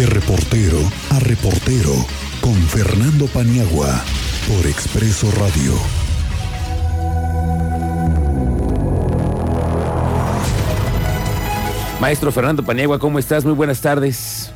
De reportero a reportero con Fernando Paniagua por Expreso Radio. Maestro Fernando Paniagua, ¿cómo estás? Muy buenas tardes.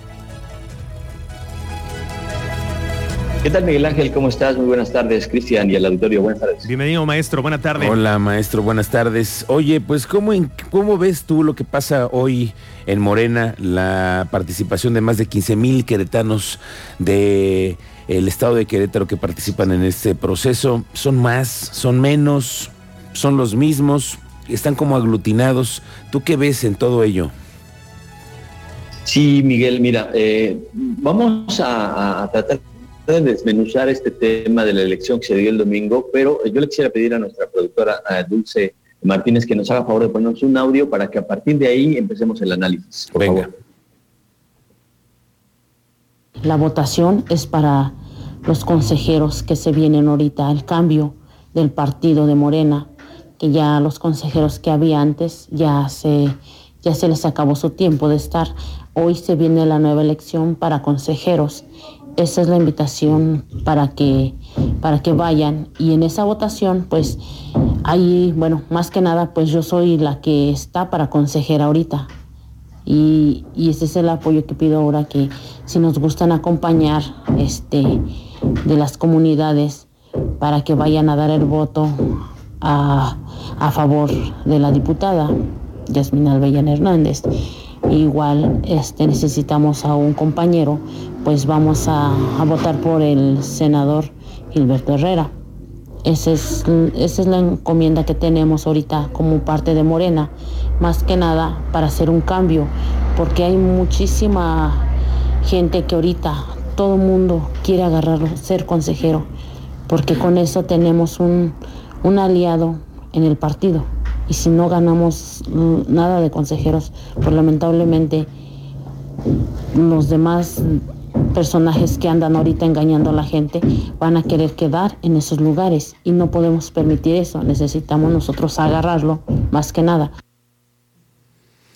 ¿Qué tal, Miguel Ángel? ¿Cómo estás? Muy buenas tardes, Cristian y al auditorio. Buenas tardes. Bienvenido, maestro. Buenas tardes. Hola, maestro. Buenas tardes. Oye, pues, ¿cómo, ¿cómo ves tú lo que pasa hoy en Morena? La participación de más de 15 mil queretanos del el estado de Querétaro que participan en este proceso. ¿Son más? ¿Son menos? ¿Son los mismos? ¿Están como aglutinados? ¿Tú qué ves en todo ello? Sí, Miguel, mira, eh, vamos a, a tratar de desmenuzar este tema de la elección que se dio el domingo, pero yo le quisiera pedir a nuestra productora a Dulce Martínez que nos haga favor de ponernos un audio para que a partir de ahí empecemos el análisis. Por Venga. Favor. La votación es para los consejeros que se vienen ahorita, el cambio del partido de Morena, que ya los consejeros que había antes ya se, ya se les acabó su tiempo de estar. Hoy se viene la nueva elección para consejeros esa es la invitación para que, para que vayan. Y en esa votación, pues, ahí, bueno, más que nada, pues yo soy la que está para consejera ahorita. Y, ese es el apoyo que pido ahora, que si nos gustan acompañar este, de las comunidades para que vayan a dar el voto a, a favor de la diputada Yasmin Albellán Hernández. Igual este, necesitamos a un compañero pues vamos a, votar por el senador Gilberto Herrera. Esa es, esa es la encomienda que tenemos ahorita como parte de Morena, más que nada para hacer un cambio, porque hay muchísima gente que ahorita todo mundo quiere agarrarlo, ser consejero, porque con eso tenemos un, un aliado en el partido. Y si no ganamos nada de consejeros, pues lamentablemente los demás personajes que andan ahorita engañando a la gente van a querer quedar en esos lugares y no podemos permitir eso. Necesitamos nosotros agarrarlo más que nada.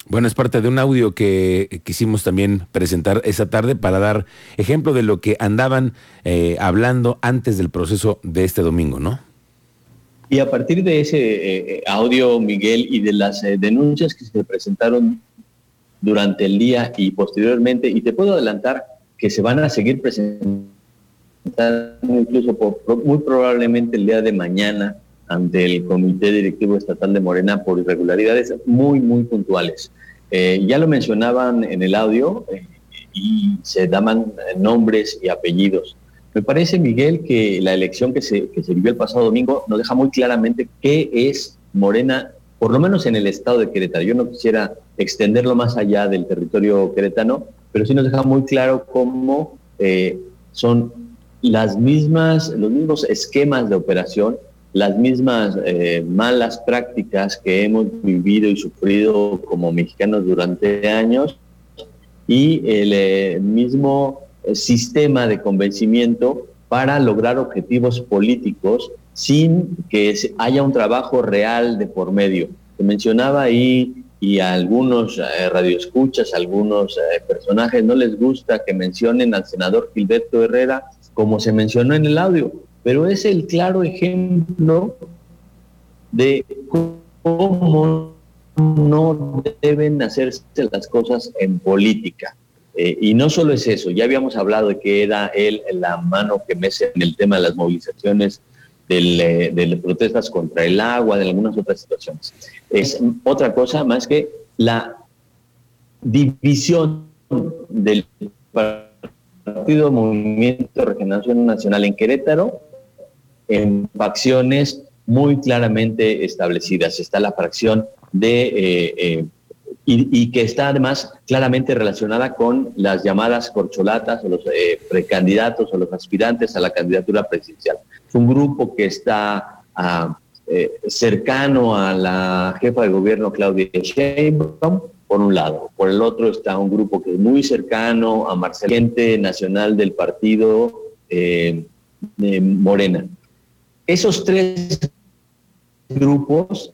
Bueno, es parte de un audio que quisimos también presentar esa tarde para dar ejemplo de lo que andaban eh, hablando antes del proceso de este domingo, ¿no? Y a partir de ese eh, audio, Miguel, y de las eh, denuncias que se presentaron durante el día y posteriormente, y te puedo adelantar que se van a seguir presentando incluso muy probablemente el día de mañana ante el Comité Directivo Estatal de Morena por irregularidades muy, muy puntuales. Eh, ya lo mencionaban en el audio eh, y se daban nombres y apellidos. Me parece, Miguel, que la elección que se, vivió el pasado domingo nos deja muy claramente qué es Morena, por lo menos en el estado de Querétaro. Yo no quisiera extenderlo más allá del territorio queretano, pero sí nos deja muy claro cómo eh, son las mismas, los mismos esquemas de operación, las mismas eh, malas prácticas que hemos vivido y sufrido como mexicanos durante años y el eh, mismo sistema de convencimiento para lograr objetivos políticos sin que haya un trabajo real de por medio. Se mencionaba ahí y a algunos eh, radioescuchas, algunos eh, personajes no les gusta que mencionen al senador Gilberto Herrera como se mencionó en el audio, pero es el claro ejemplo de cómo no deben hacerse las cosas en política. Eh, y no solo es eso, ya habíamos hablado de que era él la mano que mece en el tema de las movilizaciones eh, de las protestas contra el agua, de algunas otras situaciones. Es otra cosa más que la división del Partido Movimiento Regeneración Nacional en Querétaro en facciones muy claramente establecidas. Está la fracción de... Eh, eh, y, que está además claramente relacionada con las llamadas corcholatas o los precandidatos o los aspirantes a la candidatura presidencial. Es un grupo que está ah, eh, cercano a la jefa de gobierno Claudia Sheinbaum, por un lado. Por el otro está un grupo que es muy cercano a Marcelente Nacional del Partido eh, de Morena. Esos tres grupos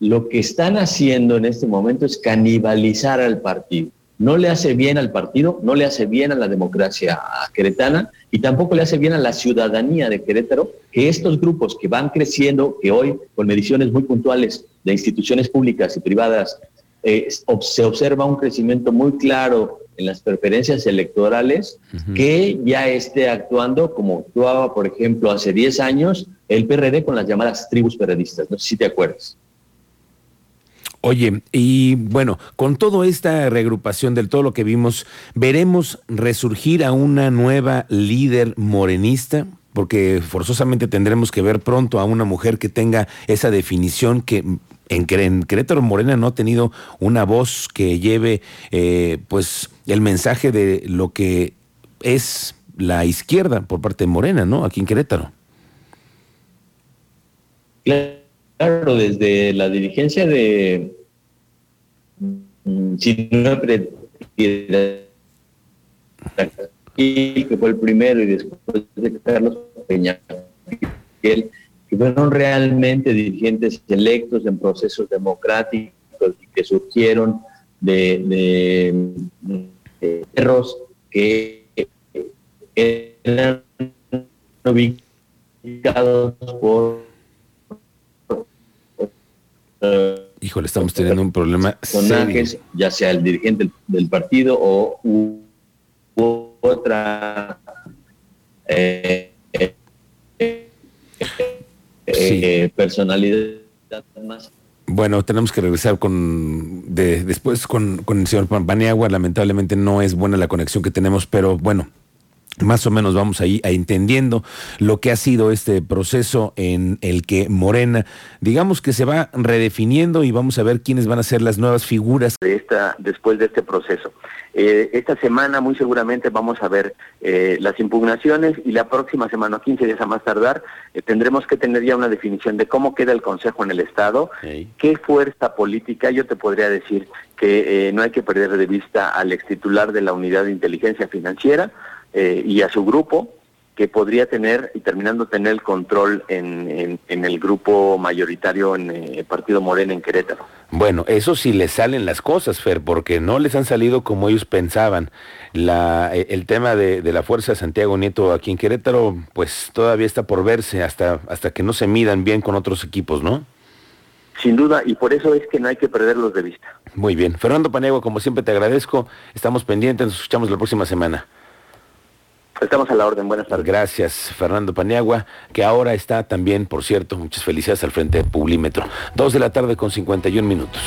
lo que están haciendo en este momento es canibalizar al partido. no le hace bien al partido, no le hace bien a la democracia queretana y tampoco le hace bien a la ciudadanía de Querétaro que estos grupos que van creciendo, que hoy con mediciones muy puntuales de instituciones públicas y privadas eh, se observa un crecimiento muy claro en las preferencias electorales, que ya esté actuando como actuaba, por ejemplo, hace 10 años el PRD con las llamadas tribus periodistas. No sé si te acuerdas. Oye, y bueno, con toda esta reagrupación del todo lo que vimos, ¿veremos resurgir a una nueva líder morenista? Porque forzosamente tendremos que ver pronto a una mujer que tenga esa definición que en, Querétaro Morena no ha tenido una voz que lleve eh, pues el mensaje de lo que es la izquierda por parte de Morena, ¿no? Aquí en Querétaro. Claro, desde la dirigencia de que fue el primero y después de Carlos Peña, que fueron realmente dirigentes electos en procesos democráticos que surgieron de, de, perros que eran ubicados por Híjole, estamos teniendo un problema personajes, ya sea el dirigente del, partido o otra eh, eh, personalidad más. Bueno, tenemos que regresar con después con, con el señor Pampaniagua. Lamentablemente no es buena la conexión que tenemos, pero bueno, más o menos vamos ahí a entendiendo lo que ha sido este proceso en el que Morena, digamos que se va redefiniendo y vamos a ver quiénes van a ser las nuevas figuras. De esta, después de este proceso. Eh, esta semana muy seguramente vamos a ver eh, las impugnaciones y la próxima semana, 15 días a más tardar, eh, tendremos que tener ya una definición de cómo queda el Consejo en el Estado, qué fuerza política, yo te podría decir que no hay que perder de vista al ex titular de la Unidad de Inteligencia Financiera, eh, y a su grupo que podría tener y terminando tener el control en, en, el grupo mayoritario en el eh, Partido Morena en Querétaro. Bueno, eso sí les salen las cosas, Fer, porque no les han salido como ellos pensaban. La, eh, el tema de, de la Fuerza Santiago Nieto aquí en Querétaro, pues todavía está por verse hasta, hasta que no se midan bien con otros equipos, ¿no? Sin duda, y por eso es que no hay que perderlos de vista. Muy bien. Fernando Paniagua, como siempre te agradezco. Estamos pendientes, nos escuchamos la próxima semana. Estamos a la orden, buenas tardes. Gracias, Fernando Paniagua, que ahora está también, por cierto, muchas felicidades al frente de Publímetro. Dos de la tarde con 51 minutos.